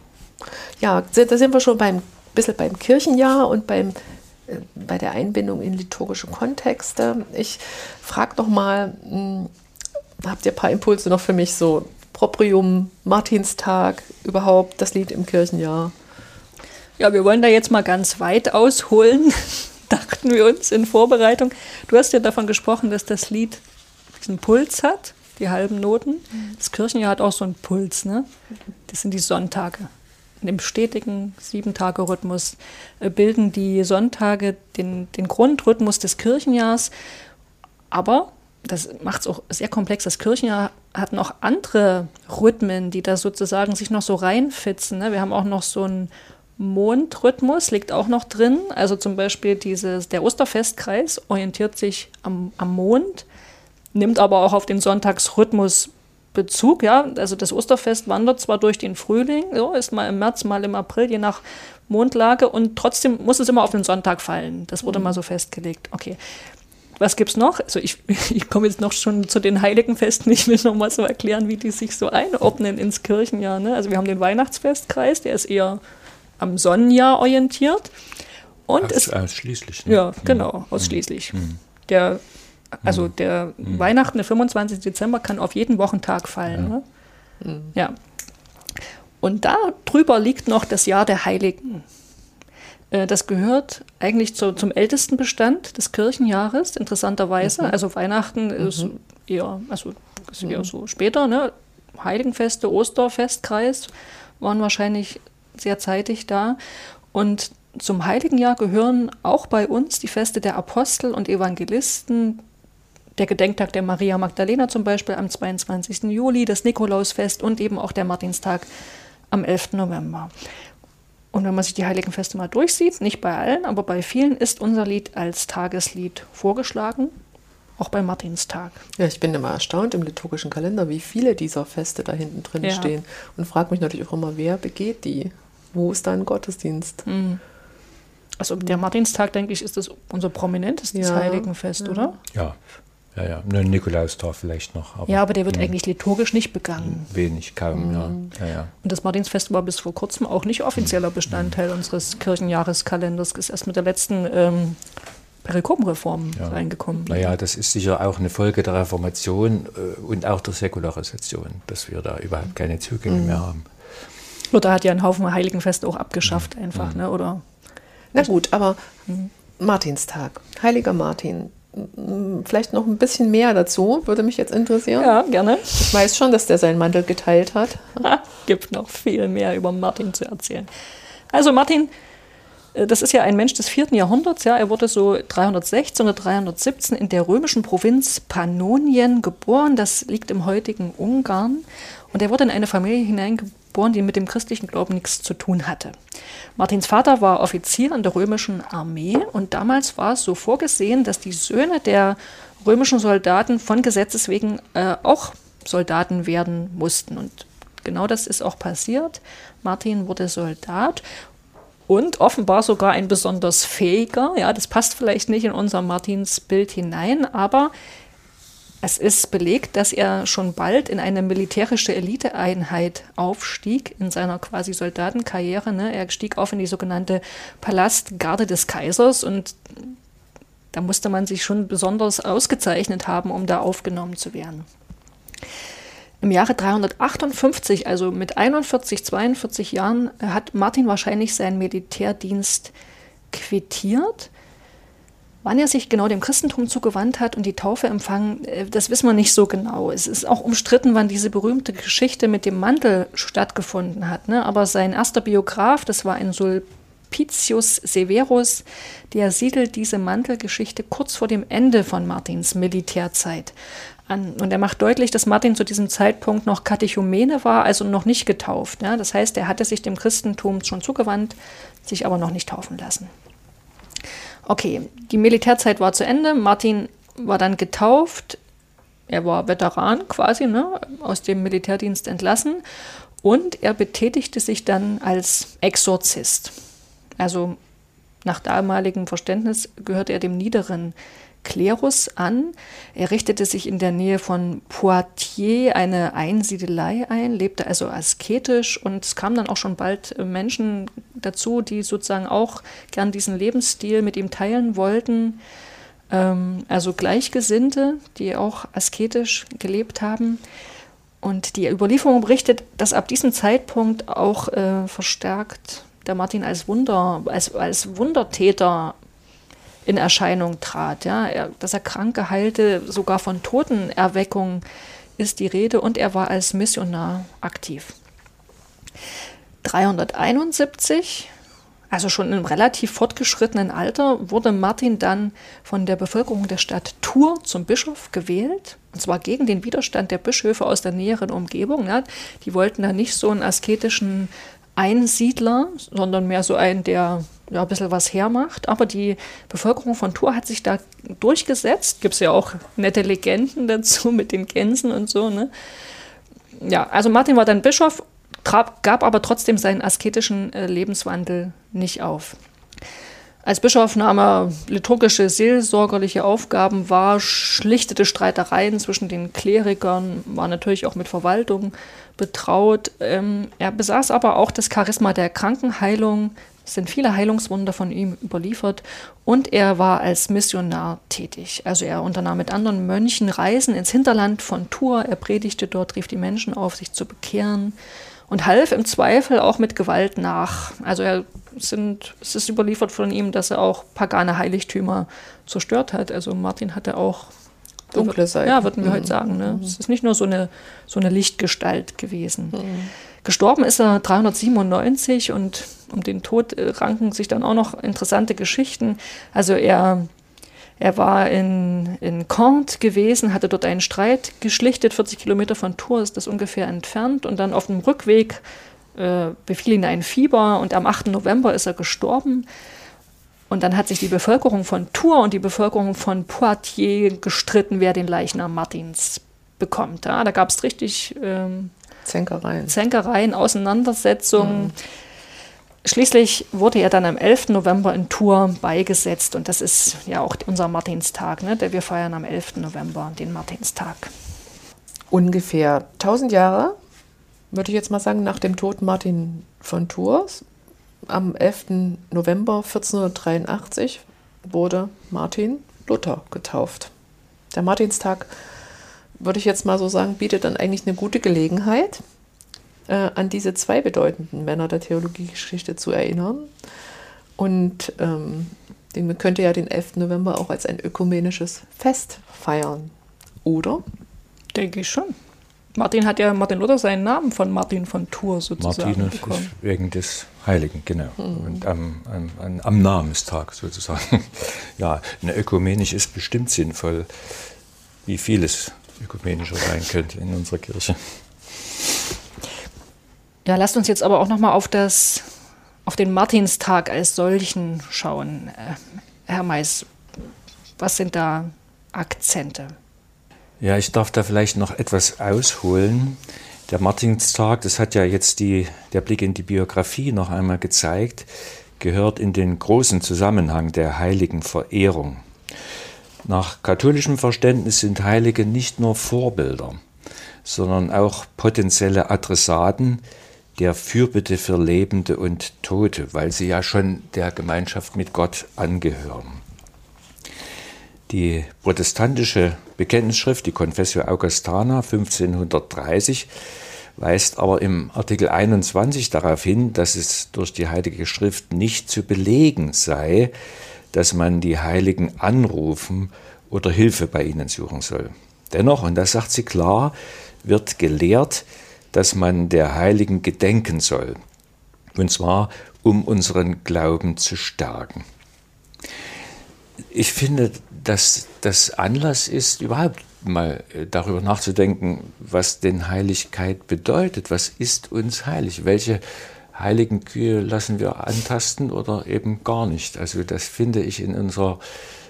Ja, da sind wir schon beim bisschen beim Kirchenjahr und beim, äh, bei der Einbindung in liturgische Kontexte. Ich frage noch mal, hm, habt ihr ein paar Impulse noch für mich so Proprium, Martinstag, überhaupt das Lied im Kirchenjahr? Ja, wir wollen da jetzt mal ganz weit ausholen, dachten wir uns in Vorbereitung. Du hast ja davon gesprochen, dass das Lied diesen Puls hat, die halben Noten. Das Kirchenjahr hat auch so einen Puls, ne? Das sind die Sonntage. In dem stetigen Sieben-Tage-Rhythmus äh, bilden die Sonntage den, den Grundrhythmus des Kirchenjahrs. Aber das macht es auch sehr komplex. Das Kirchenjahr hat noch andere Rhythmen, die da sozusagen sich noch so reinfitzen. Ne? Wir haben auch noch so einen Mondrhythmus, liegt auch noch drin. Also zum Beispiel dieses, der Osterfestkreis orientiert sich am, am Mond, nimmt aber auch auf den Sonntagsrhythmus Bezug. Ja? Also das Osterfest wandert zwar durch den Frühling, so, ist mal im März, mal im April, je nach Mondlage, und trotzdem muss es immer auf den Sonntag fallen. Das wurde mhm. mal so festgelegt. Okay. Was gibt es noch? Also ich, ich komme jetzt noch schon zu den Heiligenfesten. Ich will noch mal so erklären, wie die sich so einordnen ins Kirchenjahr. Ne? Also wir haben den Weihnachtsfestkreis, der ist eher am Sonnenjahr orientiert. Und Aus, es, ausschließlich. Ne? ja, genau, Mhm. ausschließlich. Mhm. Der, also der Weihnachten, der 25. Dezember, kann auf jeden Wochentag fallen. Ja. Ne? Ja. Und da drüber liegt noch das Jahr der Heiligen. Äh, Das gehört eigentlich zu, zum ältesten Bestand des Kirchenjahres, interessanterweise. Also Weihnachten ist eher, also ist eher so später, ne? Heiligenfeste, Osterfestkreis waren wahrscheinlich sehr zeitig da. Und zum Heiligenjahr gehören auch bei uns die Feste der Apostel und Evangelisten, der Gedenktag der Maria Magdalena zum Beispiel am 22. Juli, das Nikolausfest und eben auch der Martinstag am 11. November. Und wenn man sich die heiligen Feste mal durchsieht, nicht bei allen, aber bei vielen ist unser Lied als Tageslied vorgeschlagen, auch beim Martinstag. Ja, ich bin immer erstaunt im liturgischen Kalender, wie viele dieser Feste da hinten drin Ja. stehen. Und frage mich natürlich auch immer, wer begeht die? Wo ist da ein Gottesdienst? Also der Martinstag, denke ich, ist das unser prominentestes Ja, Heiligenfest, oder? Ja, ja, ja. Nur Nikolaustag vielleicht noch. Aber Ja, aber der wird eigentlich liturgisch nicht begangen. wenig, kaum, ja. ja, ja. Und das Martinsfest war bis vor kurzem auch nicht offizieller Bestandteil unseres Kirchenjahreskalenders, ist erst mit der letzten ähm, Perikopenreform Ja. reingekommen. Naja, das ist sicher auch eine Folge der Reformation äh, und auch der Säkularisation, dass wir da überhaupt keine Zugänge mehr haben. Luther hat ja einen Haufen Heiligenfeste auch abgeschafft einfach, ne? oder? Na gut, aber Martinstag, Heiliger Martin. Vielleicht noch ein bisschen mehr dazu, würde mich jetzt interessieren. Ja, gerne. Ich weiß schon, dass der seinen Mantel geteilt hat. Gibt noch viel mehr über Martin zu erzählen. Also Martin, äh, das ist ja ein Mensch des vierten Jahrhunderts. Ja, er wurde so 316 oder 317 in der römischen Provinz Pannonien geboren. Das liegt im heutigen Ungarn. Und er wurde in eine Familie hineingeboren, die mit dem christlichen Glauben nichts zu tun hatte. Martins Vater war Offizier in der römischen Armee und damals war es so vorgesehen, dass die Söhne der römischen Soldaten von Gesetzes wegen äh, auch Soldaten werden mussten. Und genau das ist auch passiert. Martin wurde Soldat und offenbar sogar ein besonders fähiger. Ja, das passt vielleicht nicht in unser Martinsbild hinein, aber es ist belegt, dass er schon bald in eine militärische Eliteeinheit aufstieg in seiner quasi Soldatenkarriere. Ne? Er stieg auf in die sogenannte Palastgarde des Kaisers und da musste man sich schon besonders ausgezeichnet haben, um da aufgenommen zu werden. Im Jahre 358, also mit 41, 42 Jahren, hat Martin wahrscheinlich seinen Militärdienst quittiert. Wann er sich genau dem Christentum zugewandt hat und die Taufe empfangen, äh, das wissen wir nicht so genau. Es ist auch umstritten, wann diese berühmte Geschichte mit dem Mantel stattgefunden hat. Ne? Aber sein erster Biograf, das war ein Sulpicius Severus, der siedelt diese Mantelgeschichte kurz vor dem Ende von Martins Militärzeit an. Und er macht deutlich, dass Martin zu diesem Zeitpunkt noch Katechumene war, also noch nicht getauft. Ja? Das heißt, er hatte sich dem Christentum schon zugewandt, sich aber noch nicht taufen lassen. Okay, die Militärzeit war zu Ende. Martin war dann getauft. Er war Veteran quasi, ne, aus dem Militärdienst entlassen. Und er betätigte sich dann als Exorzist. Also nach damaligem Verständnis gehörte er dem niederen Klerus an. Er richtete sich in der Nähe von Poitiers eine Einsiedelei ein, lebte also asketisch und es kamen dann auch schon bald äh, Menschen dazu, die sozusagen auch gern diesen Lebensstil mit ihm teilen wollten. Ähm, also Gleichgesinnte, die auch asketisch gelebt haben. Und die Überlieferung berichtet, dass ab diesem Zeitpunkt auch äh, verstärkt der Martin als Wunder, als, als Wundertäter in Erscheinung trat. Ja. Er, dass er Kranke heilte, sogar von Totenerweckung ist die Rede und er war als Missionar aktiv. 371, also schon im relativ fortgeschrittenen Alter, wurde Martin dann von der Bevölkerung der Stadt Tours zum Bischof gewählt. Und zwar gegen den Widerstand der Bischöfe aus der näheren Umgebung. Ja. Die wollten da nicht so einen asketischen Einsiedler, sondern mehr so einen, der ja, ein bisschen was hermacht. Aber die Bevölkerung von Tours hat sich da durchgesetzt. Gibt es ja auch nette Legenden dazu mit den Gänsen und so. Ne? Ja, also Martin war dann Bischof, gab aber trotzdem seinen asketischen äh, Lebenswandel nicht auf. Als Bischof nahm er liturgische, seelsorgerliche Aufgaben wahr, schlichtete Streitereien zwischen den Klerikern, war natürlich auch mit Verwaltung betraut. Ähm, er besaß aber auch das Charisma der Krankenheilung, sind viele Heilungswunder von ihm überliefert und er war als Missionar tätig. Also er unternahm mit anderen Mönchen Reisen ins Hinterland von Tours, er predigte dort, rief die Menschen auf, sich zu bekehren und half im Zweifel auch mit Gewalt nach. Also er sind, es ist überliefert von ihm, dass er auch pagane Heiligtümer zerstört hat. Also Martin hatte auch dunkle Seiten. Ja, würden wir mhm. heute sagen. Ne? Es ist nicht nur so eine, so eine Lichtgestalt gewesen. Mhm. Gestorben ist er 397 und um den Tod äh, ranken sich dann auch noch interessante Geschichten. Also er, er war in, in Comte gewesen, hatte dort einen Streit geschlichtet, 40 Kilometer von Tours ist das ungefähr entfernt und dann auf dem Rückweg äh, befiel ihn ein Fieber und am 8. November ist er gestorben. Und dann hat sich die Bevölkerung von Tours und die Bevölkerung von Poitiers gestritten, wer den Leichnam Martins bekommt. Ja, da gab es richtig ähm, Zänkereien. Zänkereien, Auseinandersetzungen. Mhm. Schließlich wurde er dann am 11. November in Tours beigesetzt und das ist ja auch unser Martinstag, ne? der wir feiern am 11. November, den Martinstag. Ungefähr 1000 Jahre, würde ich jetzt mal sagen, nach dem Tod Martin von Tours, am 11. November 1483 wurde Martin Luther getauft. Der Martinstag würde ich jetzt mal so sagen, bietet dann eigentlich eine gute Gelegenheit, äh, an diese zwei bedeutenden Männer der Theologiegeschichte zu erinnern. Und ähm, man könnte ja den 11. November auch als ein ökumenisches Fest feiern, oder? Denke ich schon. Martin hat ja Martin Luther seinen Namen von Martin von Tours sozusagen Martin bekommen. wegen des Heiligen, genau. Mhm. Und am, am, am, Namenstag sozusagen. ja, eine ökumenisch ist bestimmt sinnvoll, wie vieles ökumenischer sein könnte in unserer Kirche. Ja, lasst uns jetzt aber auch noch mal auf das auf den Martinstag als solchen schauen. Äh, Herr Mais, was sind da Akzente? Ja, ich darf da vielleicht noch etwas ausholen. Der Martinstag, das hat ja jetzt die, der Blick in die Biografie noch einmal gezeigt, gehört in den großen Zusammenhang der heiligen Verehrung. Nach katholischem Verständnis sind Heilige nicht nur Vorbilder, sondern auch potenzielle Adressaten der Fürbitte für Lebende und Tote, weil sie ja schon der Gemeinschaft mit Gott angehören. Die protestantische Bekenntnisschrift, die Confessio Augustana 1530, weist aber im Artikel 21 darauf hin, dass es durch die Heilige Schrift nicht zu belegen sei, dass man die Heiligen anrufen oder Hilfe bei ihnen suchen soll. Dennoch, und das sagt sie klar, wird gelehrt, dass man der Heiligen gedenken soll, und zwar um unseren Glauben zu stärken. Ich finde, dass das Anlass ist, überhaupt mal äh, darüber nachzudenken, was denn Heiligkeit bedeutet. Was ist uns heilig? Welche heiligen Kühe lassen wir antasten oder eben gar nicht. Also das finde ich in unserer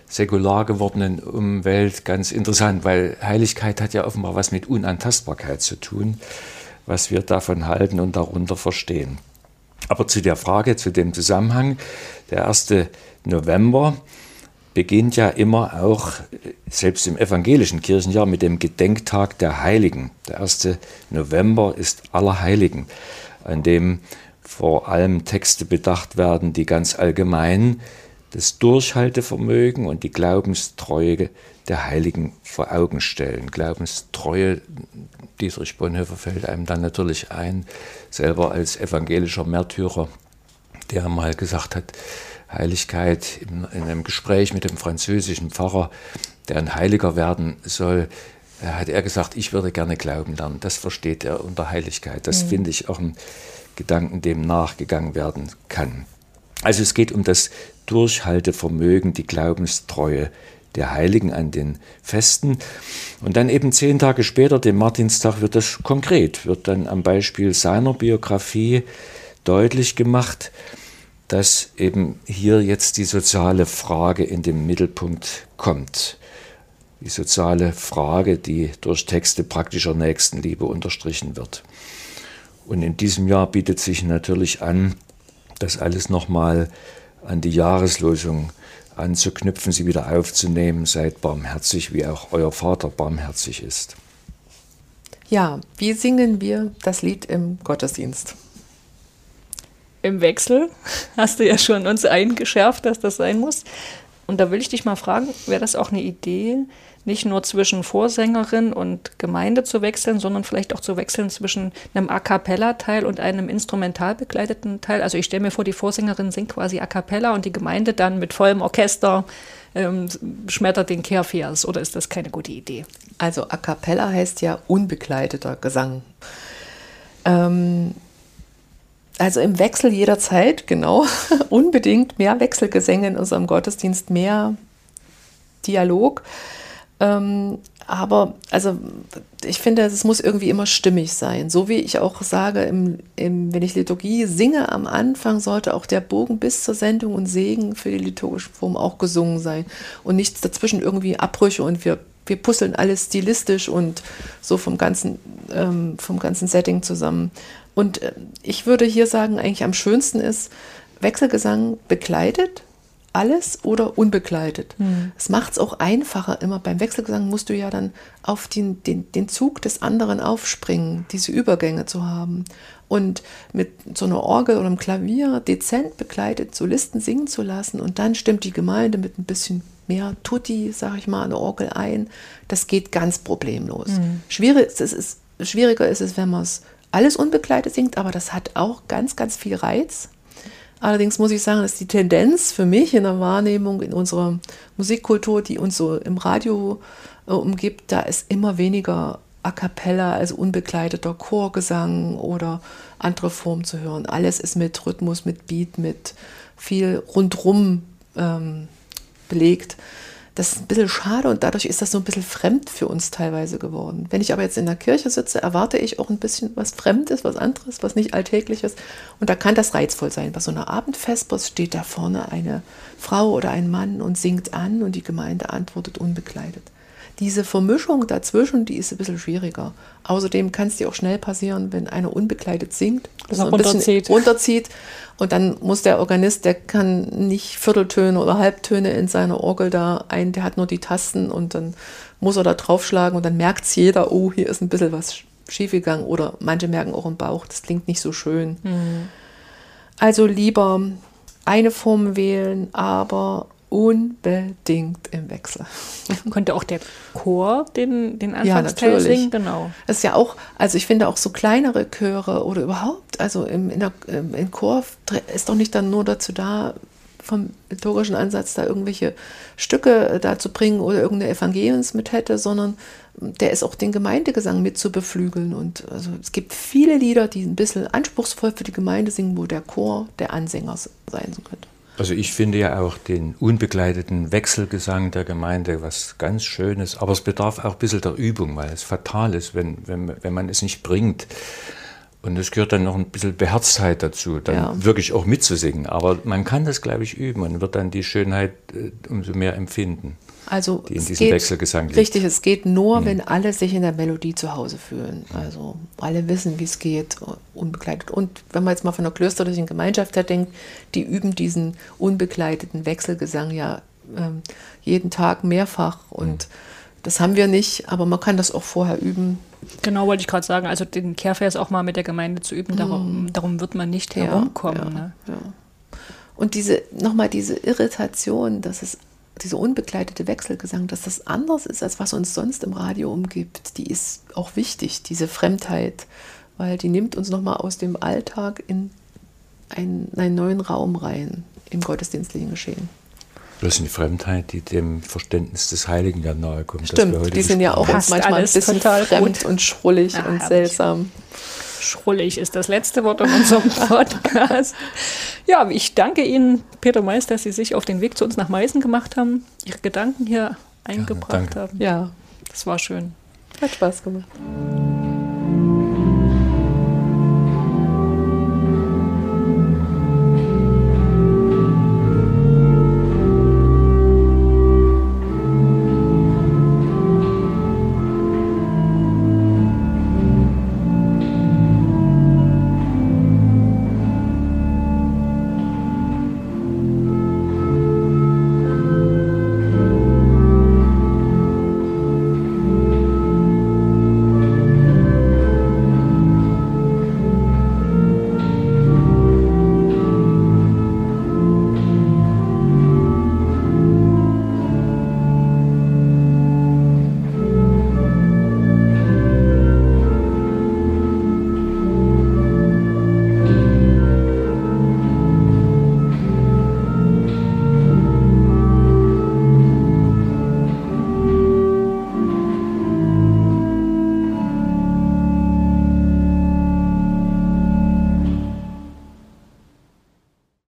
säkular gewordenen Umwelt ganz interessant, weil Heiligkeit hat ja offenbar was mit Unantastbarkeit zu tun, was wir davon halten und darunter verstehen. Aber zu der Frage, zu dem Zusammenhang, der 1. November, beginnt ja immer auch, selbst im evangelischen Kirchenjahr, mit dem Gedenktag der Heiligen. Der 1. November ist Allerheiligen, an dem vor allem Texte bedacht werden, die ganz allgemein das Durchhaltevermögen und die Glaubenstreue der Heiligen vor Augen stellen. Glaubenstreue, Dietrich Bonhoeffer fällt einem dann natürlich ein, selber als evangelischer Märtyrer, der mal gesagt hat, Heiligkeit in, in einem Gespräch mit dem französischen Pfarrer, der ein Heiliger werden soll, hat er gesagt, ich würde gerne glauben lernen. Das versteht er unter Heiligkeit. Das mhm. finde ich auch ein Gedanken, dem nachgegangen werden kann. Also es geht um das Durchhaltevermögen, die Glaubenstreue der Heiligen an den Festen. Und dann eben zehn Tage später, dem Martinstag, wird das konkret, wird dann am Beispiel seiner Biografie deutlich gemacht, dass eben hier jetzt die soziale Frage in den Mittelpunkt kommt. Die soziale Frage, die durch Texte praktischer Nächstenliebe unterstrichen wird. Und in diesem Jahr bietet sich natürlich an, das alles nochmal an die Jahreslosung anzuknüpfen, sie wieder aufzunehmen. Seid barmherzig, wie auch euer Vater barmherzig ist. Ja, wie singen wir das Lied im Gottesdienst? Im Wechsel hast du ja schon uns eingeschärft, dass das sein muss. Und da will ich dich mal fragen, wäre das auch eine Idee, nicht nur zwischen Vorsängerin und Gemeinde zu wechseln, sondern vielleicht auch zu wechseln zwischen einem A cappella-Teil und einem instrumental begleiteten Teil. Also ich stelle mir vor, die Vorsängerin singt quasi A cappella und die Gemeinde dann mit vollem Orchester ähm, schmettert den Kehrvers. Oder ist das keine gute Idee? Also A cappella heißt ja unbegleiteter Gesang. Ähm, also im Wechsel jederzeit, genau, unbedingt mehr Wechselgesänge in unserem Gottesdienst, mehr Dialog. Ähm, aber also ich finde, es muss irgendwie immer stimmig sein. So wie ich auch sage, im, im, wenn ich Liturgie singe am Anfang, sollte auch der Bogen bis zur Sendung und Segen für die liturgische Form auch gesungen sein. Und nichts dazwischen irgendwie Abbrüche und wir, wir puzzeln alles stilistisch und so vom ganzen, ähm, vom ganzen Setting zusammen. Und äh, ich würde hier sagen, eigentlich am schönsten ist Wechselgesang begleitet alles oder unbegleitet. Mhm. Es macht es auch einfacher. Immer beim Wechselgesang musst du ja dann auf den, den, den Zug des anderen aufspringen, diese Übergänge zu haben. Und mit so einer Orgel oder einem Klavier dezent begleitet Solisten singen zu lassen und dann stimmt die Gemeinde mit ein bisschen mehr Tutti, sag ich mal, an der Orgel ein. Das geht ganz problemlos. Mhm. Schwierig, es ist, schwieriger ist es, wenn man es alles unbegleitet singt, aber das hat auch ganz, ganz viel Reiz. Allerdings muss ich sagen, dass die Tendenz für mich in der Wahrnehmung in unserer Musikkultur, die uns so im Radio äh, umgibt, da ist immer weniger A cappella, also unbegleiteter Chorgesang oder andere Formen zu hören. Alles ist mit Rhythmus, mit Beat, mit viel rundrum ähm, belegt das ist ein bisschen schade und dadurch ist das so ein bisschen fremd für uns teilweise geworden. Wenn ich aber jetzt in der Kirche sitze, erwarte ich auch ein bisschen was Fremdes, was anderes, was nicht Alltägliches. Und da kann das reizvoll sein. Bei so einer Abendfestpost steht da vorne eine Frau oder ein Mann und singt an und die Gemeinde antwortet unbekleidet. Diese Vermischung dazwischen, die ist ein bisschen schwieriger. Außerdem kann es dir auch schnell passieren, wenn einer unbekleidet singt, dass er ein runterzieht. bisschen runterzieht und dann muss der Organist, der kann nicht Vierteltöne oder Halbtöne in seiner Orgel da ein, der hat nur die Tasten und dann muss er da draufschlagen und dann merkt es jeder, oh, hier ist ein bisschen was schiefgegangen oder manche merken auch im Bauch, das klingt nicht so schön. Mhm. Also lieber eine Form wählen, aber unbedingt im Wechsel. Könnte auch der Chor den, den Anfangsteil ja, singen? Genau. Das ist ja auch, also ich finde auch so kleinere Chöre oder überhaupt, also im, in der, im Chor ist doch nicht dann nur dazu da, vom liturgischen Ansatz da irgendwelche Stücke äh, da zu bringen oder irgendeine Evangeliums mit hätte, sondern der ist auch den Gemeindegesang mit zu beflügeln. Und also es gibt viele Lieder, die ein bisschen anspruchsvoll für die Gemeinde singen, wo der Chor der Ansänger sein könnte. Also ich finde ja auch den unbegleiteten Wechselgesang der Gemeinde was ganz Schönes, aber es bedarf auch ein bisschen der Übung, weil es fatal ist, wenn, wenn, wenn man es nicht bringt. Und es gehört dann noch ein bisschen Beherztheit dazu, dann ja. wirklich auch mitzusingen. Aber man kann das, glaube ich, üben und wird dann die Schönheit äh, umso mehr empfinden. Also die in diesem geht, Wechselgesang liegt. Richtig, es geht nur, mhm. wenn alle sich in der Melodie zu Hause fühlen. Also alle wissen, wie es geht, unbegleitet. Und wenn man jetzt mal von der klösterlichen Gemeinschaft her denkt, die üben diesen unbegleiteten Wechselgesang ja ähm, jeden Tag mehrfach. Und das haben wir nicht, aber man kann das auch vorher üben. Genau, wollte ich gerade sagen. Also den Kehrvers auch mal mit der Gemeinde zu üben, darum, darum wird man nicht Ja, herumkommen. ja, Ne? ja. Und diese, nochmal diese Irritation, dass es, diese unbegleitete Wechselgesang, dass das anders ist, als was uns sonst im Radio umgibt, die ist auch wichtig, diese Fremdheit, weil die nimmt uns nochmal aus dem Alltag in einen, einen neuen Raum rein im gottesdienstlichen Geschehen. Das ist eine Fremdheit, die dem Verständnis des Heiligen ja nahe kommt. Stimmt, heute die sind ja auch uns manchmal ein bisschen total fremd gut. und schrullig Ja, und herrlich. seltsam. Schrullig ist das letzte Wort in unserem Podcast. Ja, ich danke Ihnen, Peter Mais, dass Sie sich auf den Weg zu uns nach Meißen gemacht haben, Ihre Gedanken hier eingebracht danke. haben. Ja, Das war schön. hat Spaß gemacht.